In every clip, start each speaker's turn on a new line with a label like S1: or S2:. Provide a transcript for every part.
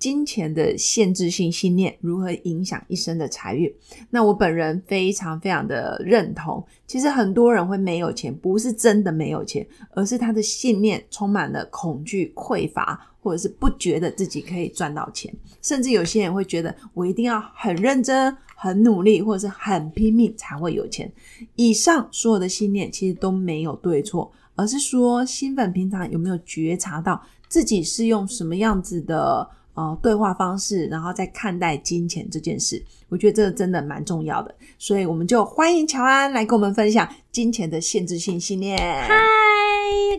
S1: 金钱的限制性信念如何影响一生的财运？那我本人非常非常的认同。其实很多人会没有钱，不是真的没有钱，而是他的信念充满了恐惧、匮乏，或者是不觉得自己可以赚到钱。甚至有些人会觉得，我一定要很认真、很努力，或者是很拼命才会有钱。以上所有的信念其实都没有对错，而是说新粉平常有没有觉察到自己是用什么样子的。哦，对话方式，然后再看待金钱这件事，我觉得这个真的蛮重要的，所以我们就欢迎乔安来跟我们分享金钱的限制性信念。
S2: 嗨，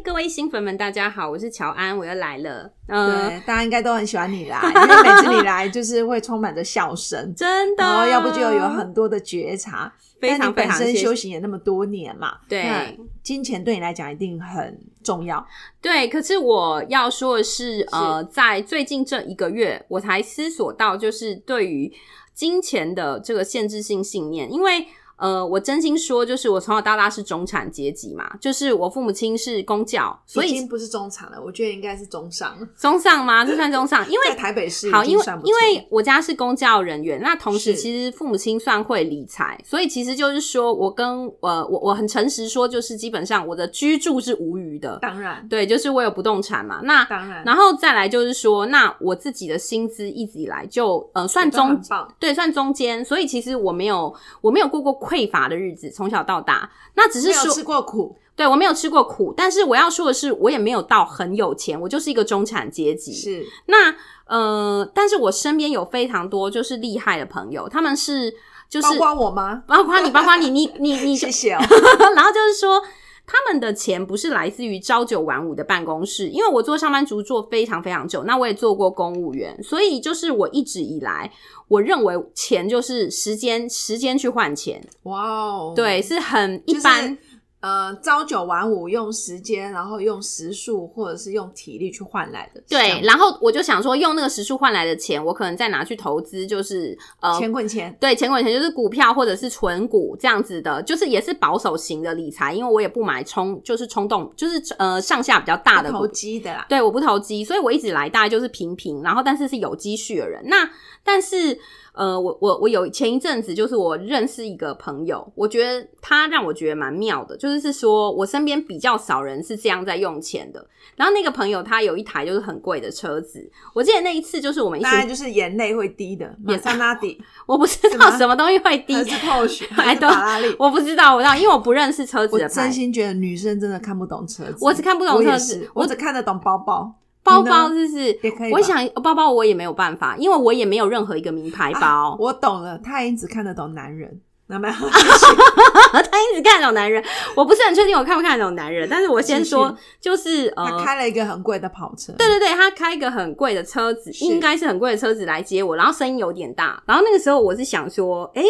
S2: 各位新粉们，大家好，我是乔安，我又来了。
S1: 对，大家应该都很喜欢你啦，因为每次你来就是会充满着笑声，
S2: 真的。
S1: 然后要不就有很多的觉察。
S2: 非常
S1: 本身修行也那么多年嘛，
S2: 对，
S1: 金钱对你来讲一定很重要。
S2: 对，可是我要说的是，呃，在最近这一个月，我才思索到，就是对于金钱的这个限制性信念，因为。呃，我真心说，就是我从小到大是中产阶级嘛，就是我父母亲是公教，所以
S1: 已经不是中产了，我觉得应该是中上。
S2: 中上吗？这算中上？因为
S1: 在台北市
S2: 好，因为因为我家是公教人员，那同时其实父母亲算会理财，所以其实就是说我跟呃我我很诚实说，就是基本上我的居住是无余的。
S1: 当然，
S2: 对，就是我有不动产嘛。那
S1: 当然，
S2: 然后再来就是说，那我自己的薪资一直以来就呃算中对算中间，所以其实我没有我没有过过。匮乏的日子，从小到大，那只是说
S1: 吃过苦，
S2: 对我没有吃过苦，但是我要说的是，我也没有到很有钱，我就是一个中产阶级。
S1: 是
S2: 那呃，但是我身边有非常多就是厉害的朋友，他们是就是
S1: 包括我吗？
S2: 包括你，包括你，你你你，
S1: 谢谢。
S2: 哦 然后就是说。他们的钱不是来自于朝九晚五的办公室，因为我做上班族做非常非常久，那我也做过公务员，所以就是我一直以来，我认为钱就是时间，时间去换钱。
S1: 哇哦，
S2: 对，是很一般。
S1: 呃，朝九晚五用时间，然后用时数或者是用体力去换来的。
S2: 对，然后我就想说，用那个时数换来的钱，我可能再拿去投资，就是
S1: 呃，钱滚钱。
S2: 对，钱滚钱就是股票或者是存股这样子的，就是也是保守型的理财，因为我也不买冲，就是冲动，就是呃上下比较大的
S1: 投机的啦。
S2: 对，我不投机，所以我一直来大概就是平平，然后但是是有积蓄的人。那但是。呃，我我我有前一阵子，就是我认识一个朋友，我觉得他让我觉得蛮妙的，就是是说我身边比较少人是这样在用钱的。然后那个朋友他有一台就是很贵的车子，我记得那一次就是我们一起
S1: 就是眼泪会滴的，也桑拉底，
S2: 我不知道什么东西会滴，
S1: 还是泡雪，还是法拉利，
S2: 我不知道，我知道，因为我不认识车子的。
S1: 我真心觉得女生真的看不懂车子，
S2: 我只看不懂车子，
S1: 我只看得懂包包。
S2: 包包就是？我想包包我也没有办法，因为我也没有任何一个名牌包。
S1: 我懂了，他也只看得懂男人，
S2: 他一直看得懂男人。我不是很确定我看不看得懂男人，但是我先说，就是
S1: 他开了一个很贵的跑车。
S2: 对对对，他开一个很贵的车子，应该是很贵的车子来接我，然后声音有点大。然后那个时候我是想说，哎，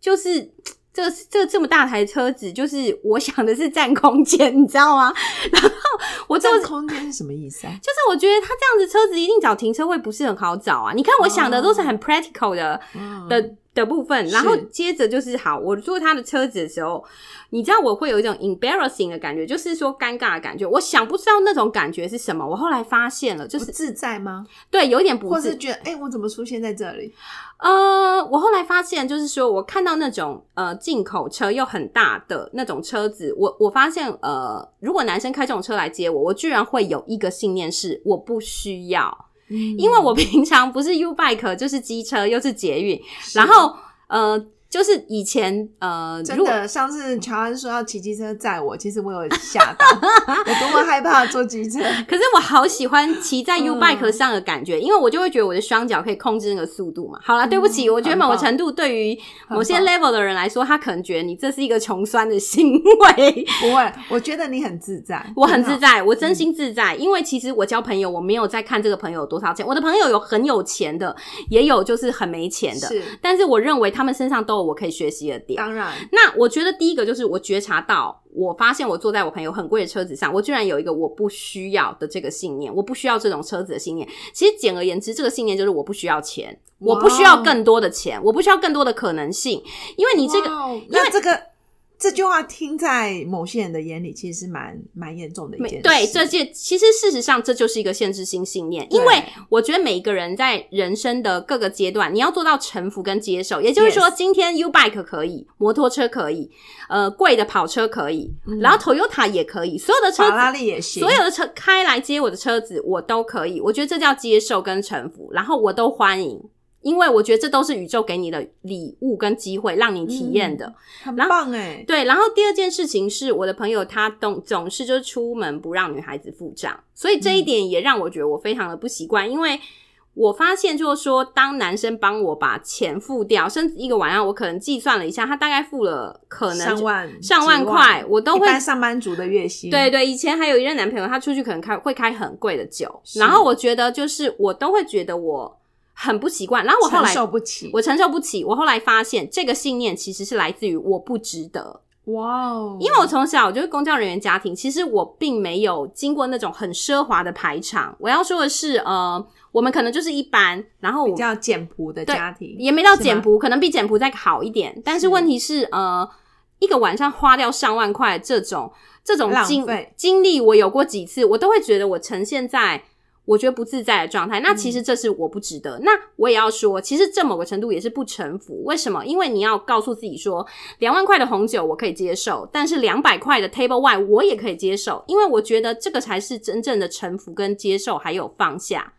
S2: 就是。这这这么大台车子，就是我想的是占空间，你知道吗？然后我
S1: 占空间是什么意思啊？
S2: 就是我觉得他这样子车子一定找停车位不是很好找啊。你看我想的都是很 practical 的的。的部分，然后接着就是好，我坐他的车子的时候，你知道我会有一种 embarrassing 的感觉，就是说尴尬的感觉。我想不知道那种感觉是什么。我后来发现了，就是
S1: 自在吗？
S2: 对，有点不，
S1: 或是觉得哎，我怎么出现在这里？
S2: 呃，我后来发现，就是说我看到那种呃进口车又很大的那种车子，我我发现呃，如果男生开这种车来接我，我居然会有一个信念是我不需要。因为我平常不是 U bike 就是机车又是捷运，然后呃就是以前呃，
S1: 真的，上次乔安说要骑机车载我，其实我有吓到，我多么害怕坐机车。
S2: 可是我好喜欢骑在 U
S1: 嗯
S2: bike 上的感觉，因为我就会觉得我的双脚可以控制那个速度嘛。好了，对不起，我觉得某个程度对于某些 level 的人来说，他可能觉得你这是一个穷酸的行为。
S1: 不会，我觉得你很自在，
S2: 我很自。在，我真心自在，因为其实我交朋友，我没有在看这个朋友有多少钱。我的朋友有很有钱的，也有就是很没钱的，
S1: 是，
S2: 但是我认为他们身上都有我可以学习的点。
S1: 当然，
S2: 那我觉得第一个就是我觉察到，我发现我坐在我朋友很贵的车子上，我居然有一个我不需要的这个信念，我不需要这种车子的信念。其实简而言之，这个信念就是我不需要钱，我不需要更多的钱，我不需要更多的可能性，因为你这个。
S1: 哇哦那这个这句话听在某些人的眼里，其实是蛮蛮严重的一件事。
S2: 对，这件其实事实上这就是一个限制性信念，因为我觉得每一个人在人生的各个阶段，你要做到臣服跟接受。也就是说今天 U bike 可以，摩托车可以，呃，贵的跑车可以，然后 Toyota 也可以，所有的车子
S1: 嗯法拉利也行，
S2: 所有的车开来接我的车子，我都可以。我觉得这叫接受跟臣服，然后我都欢迎，因为我觉得这都是宇宙给你的礼物跟机会，让你体验的。
S1: 很棒哎。
S2: 对，然后第二件事情是我的朋友他总总是就是出门不让女孩子付账，所以这一点也让我觉得我非常的不习惯，因为。我发现就是说，当男生帮我把钱付掉，甚至一个晚上，我可能计算了一下，他大概付了可能
S1: 上万
S2: 上万块我都会
S1: 上班族的月薪，
S2: 对对，以前还有一任男朋友，他出去可能开会开很贵的酒，然后我觉得就是我都会觉得我很不习惯，然后我后
S1: 承
S2: 来
S1: 受不起。
S2: 我承受不起，我后来发现这个信念其实是来自于我不值得，
S1: 哇哦，
S2: 因为我从小就是公教人员家庭，其实我并没有经过那种很奢华的排场。我要说的是，呃，我们可能就是一般，然后我
S1: 比较简朴的家庭，
S2: 也没到简朴，可能比简朴再好一点。但是
S1: 是
S2: 问题是，呃，一个晚上花掉上万块这种这种
S1: 浪
S2: 经经历，我有过几次，我都会觉得我呈现在。我觉得不自在的状态，那其
S1: 嗯
S2: 实这是我不值得。那我也要说，其实这某个程度也是不臣服。为什么？因为你要告诉自己说，两万块的红酒我可以接受，但是两百块的 table wine 我也可以接受，因为我觉得这个才是真正的臣服跟接受，还有放下。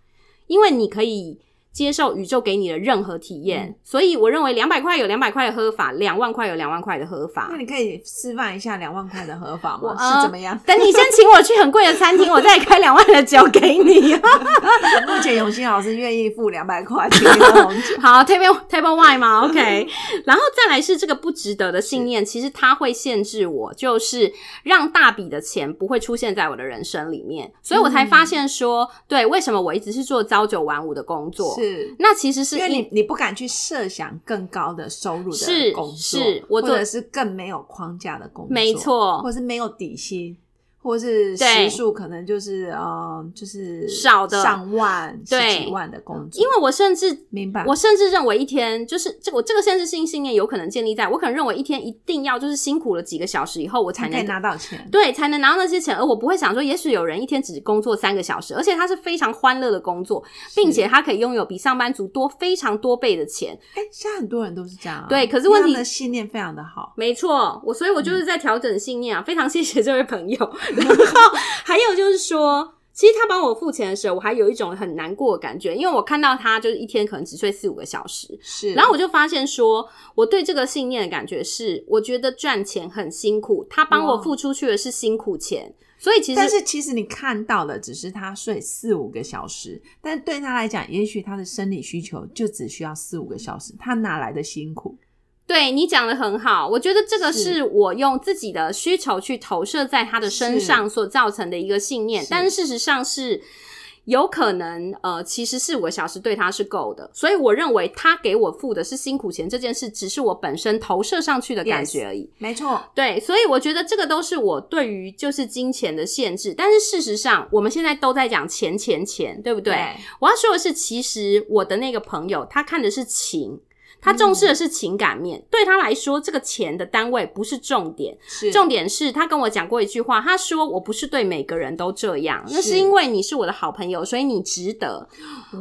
S2: 因为你可以接受宇宙给你的任何体验，
S1: 嗯
S2: 所以我认为两百块有两百块的喝法，两万块有两万块的喝法
S1: 那。你可以示范一下两万块的喝法吗？是怎么样？
S2: 等你先请我去很贵的餐厅，我再开两万的酒给你。
S1: 目前永新老师愿意付两百块请你喝红酒，
S2: 好，table table wine 吗？OK，然后再来是这个不值得的信念，其实它会限制我，就是让大笔的钱不会出现在我的人生里面，所以我才发现说，对，为什么我一直是做朝九晚五的工作？
S1: 是
S2: 那其实是
S1: 因为你你不敢去设想更高的收入
S2: 是
S1: 的工作，
S2: 是我做
S1: 或者是更没有框架的工作，
S2: 没错
S1: 或者是没有底薪。或是
S2: 对
S1: 时数可能就是呃，就是
S2: 少的
S1: 上万、十
S2: 对
S1: 几万的工作，
S2: 因为我甚至
S1: 明白
S2: 我甚至认为一天就是这我这个限制性信念有可能建立在我可能认为一天一定要就是辛苦了几个小时以后我才能
S1: 才可以拿到钱。
S2: 对才能拿到那些钱，而我不会想说，也许有人一天只工作三个小时，而且他是非常欢乐的工作，并且他可以拥有比上班族多非常多倍的钱。
S1: 哎、现在很多人都是这样啊、
S2: 对可是问题
S1: 信念非常的好，
S2: 没错，我所以我就是在调整信念啊，非常谢谢这位朋友。然后还有就是说。其实他帮我付钱的时候，我还有一种很难过的感觉，因为我看到他就是一天可能只睡四五个小时，
S1: 是。
S2: 然后我就发现说，我对这个信念的感觉是，我觉得赚钱很辛苦，他帮我付出去的是辛苦钱，所以其实
S1: 但是其实你看到的只是他睡四五个小时，但对他来讲，也许他的生理需求就只需要四五个小时，他哪来的辛苦？
S2: 对你讲的很好，我觉得这个
S1: 是。
S2: 是我用自己的需求去投射在他的身上所造成的一个信念，
S1: 是。
S2: 但是事实上是有可能，呃，其实四五个小时对他是够的，所以我认为他给我付的是辛苦钱这件事，只是我本身投射上去的感觉而已。
S1: 没错，
S2: 对，所以我觉得这个都是我对于就是金钱的限制，但是事实上我们现在都在讲钱钱钱，对不对？我要说的是，其实我的那个朋友他看的是情。他重视的是情感面，对他来说，这个钱的单位不是重点，重点是他跟我讲过一句话，他说我不是对每个人都这样，那是
S1: 是
S2: 因为你是我的好朋友，所以你值得。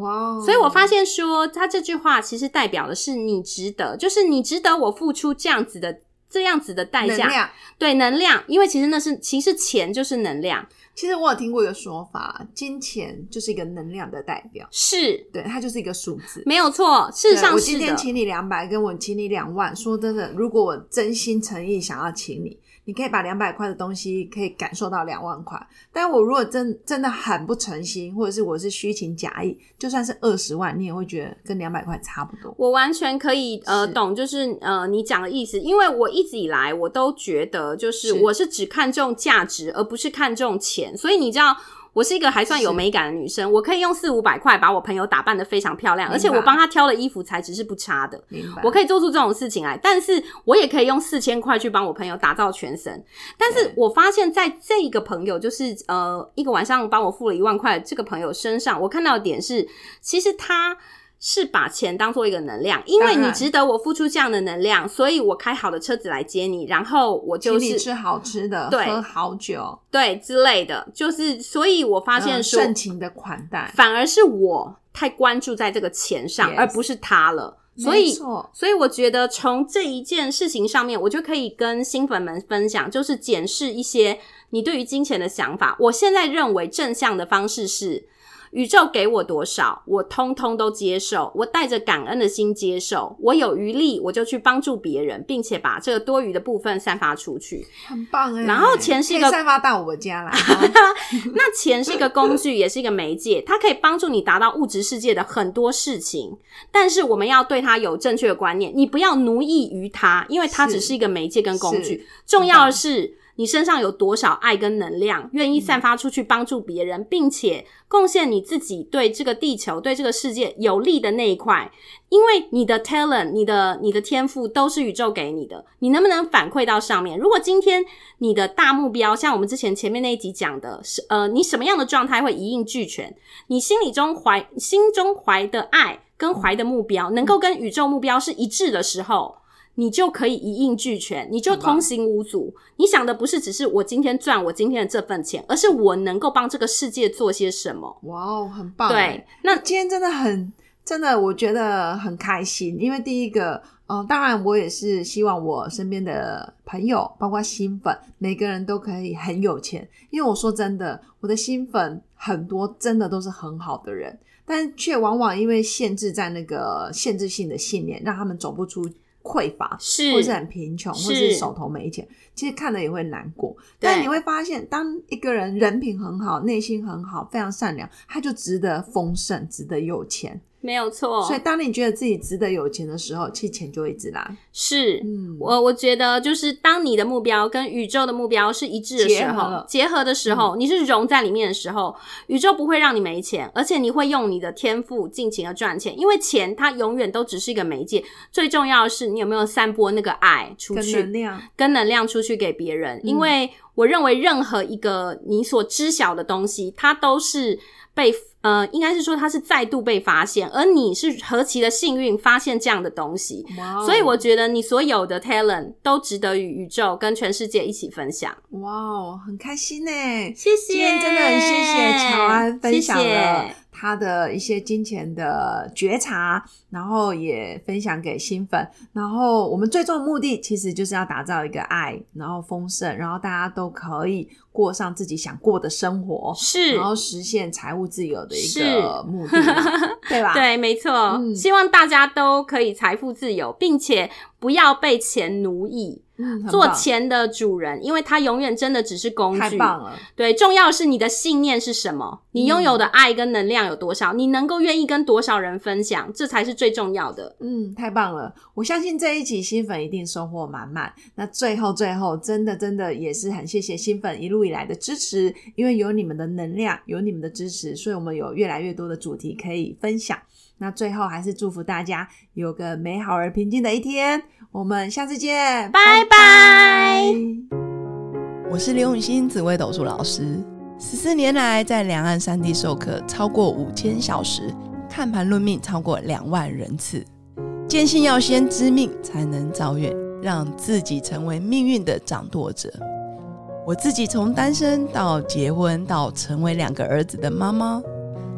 S1: 哇哦，
S2: 所以我发现说，他这句话其实代表的是你值得，就是你值得我付出这样子的这样子的代价，
S1: 能
S2: 对能量，因为其实那是其实钱就是能量，
S1: 其实我有听过一个说法，金钱就是一个能量的代表，
S2: 是
S1: 对，它就是一个数字。
S2: 没有错，事实上是
S1: 我今天。请你两百，跟我请你两万，说真的，如果我真心诚意想要请你，你可以把两百块的东西可以感受到两万块。但我如果真真的很不诚心，或者是我是虚情假意，就算是二十万，你也会觉得跟两百块差不多。
S2: 我完全可以呃懂，就是呃你讲的意思，因为我一直以来我都觉得，就是
S1: 是
S2: 我是只看重价值，而不是看重钱，所以你知道。我是一个还算有美感的女生，我可以用四五百块把我朋友打扮的非常漂亮，而且我帮她挑的衣服材质是不差的，我可以做出这种事情来，但是我也可以用四千块去帮我朋友打造全身。但是我发现，在这一个朋友，就是呃一个晚上帮我付了一万块这个朋友身上，我看到的点是，其实他。是把钱当做一个能量，因为你值得我付出这样的能量，所以我开好的车子来接你，然后我就是
S1: 你吃好吃的，
S2: 对
S1: 喝好酒，
S2: 对之类的，就是所以我发现
S1: 嗯
S2: 说，
S1: 盛情的款待，
S2: 反而是我太关注在这个钱上
S1: Yes
S2: 而不是他了。所以，所以我觉得从这一件事情上面，我就可以跟新粉们分享，就是检视一些你对于金钱的想法。我现在认为正向的方式是。宇宙给我多少，我通通都接受，我带着感恩的心接受。我有余力，我就去帮助别人，并且把这个多余的部分散发出去。
S1: 很棒哎。
S2: 然后钱是一个
S1: 散发到我家来，哦
S2: 那钱是一个工具，也是一个媒介，它可以帮助你达到物质世界的很多事情。但是我们要对它有正确的观念，你不要奴役于它，因为它只是一个媒介跟工具。重要的是。你身上有多少爱跟能量，愿意散发出去帮助别人，并且贡献你自己对这个地球、对这个世界有利的那一块？因为你的 talent、你的你的天赋都是宇宙给你的，你能不能反馈到上面？如果今天你的大目标，像我们之前前面那一集讲的，是呃，你什么样的状态会一应俱全？你心里中怀心中怀的爱跟怀的目标，能够跟宇宙目标是一致的时候。你就可以一应俱全，你就通行无阻。你想的不是只是我今天赚我今天的这份钱，而是我能够帮这个世界做些什么。
S1: 哇哦，很棒哎。
S2: 对，那
S1: 今天真的很真的，我觉得很开心，因为第一个，嗯、当然我也是希望我身边的朋友，包括新粉，每个人都可以很有钱。因为我说真的，我的新粉很多，真的都是很好的人，但却往往因为限制在那个限制性的信念，让他们走不出匮乏，
S2: 是
S1: 或是很贫穷，或
S2: 是
S1: 是手头没钱，其实看了也会难过。但你会发现，当一个人人品很好，内心很好，非常善良，他就值得丰盛，值得有钱。
S2: 没有错，
S1: 所以，当你觉得自己值得有钱的时候，其实钱就会一直来。
S2: 是。
S1: 嗯，
S2: 我我觉得，就是当你的目标跟宇宙的目标是一致的时候，结合的时候，你是融在里面的时候，宇宙不会让你没钱，而且你会用你的天赋尽情的赚钱，因为钱它永远都只是一个媒介，最重要的是你有没有散播那个爱出
S1: 跟
S2: 去，
S1: 能量，
S2: 跟能量出去给别人，
S1: 嗯
S2: 因为我认为任何一个你所知晓的东西，它都是被呃，应该是说它是再度被发现，而你是何其的幸运发现这样的东西，所以我觉得你所有的 talent 都值得与宇宙跟全世界一起分享。
S1: 哇哦，很开心呢。
S2: 谢谢，
S1: 今天真的很谢谢乔安分享
S2: 谢谢
S1: 了他的一些金钱的觉察，然后也分享给新粉。然后我们最终的目的其实就是要打造一个爱，然后丰盛，然后大家都可以过上自己想过的生活，
S2: 是
S1: 然后实现财务自由的一
S2: 是
S1: 个目的嘛，对吧？
S2: 对，没错、
S1: 嗯
S2: 希望大家都可以财富自由，并且不要被钱奴役，
S1: 嗯，
S2: 做钱的主人，因为它永远真的只是工具。
S1: 太棒了。
S2: 对，重要的是你的信念是什么，你拥有的爱跟能量有多少，你能够愿意跟多少人分享，这才是最重要的。
S1: 嗯，太棒了！我相信这一集新粉一定收获满满。那最后最后，真的真的也是很谢谢新粉一路以来的支持，因为有你们的能量，有你们的支持，所以我们有越来越多的主题可以分享。那最后还是祝福大家有个美好而平静的一天。我们下次见，
S2: 拜拜
S3: 我是刘永新紫微斗数老师，十四年来在两岸三地授课超过五千小时，看盘论命超过两万人次。坚信要先知命才能造运，让自己成为命运的掌舵者。我自己从单身到结婚，到成为两个儿子的妈妈，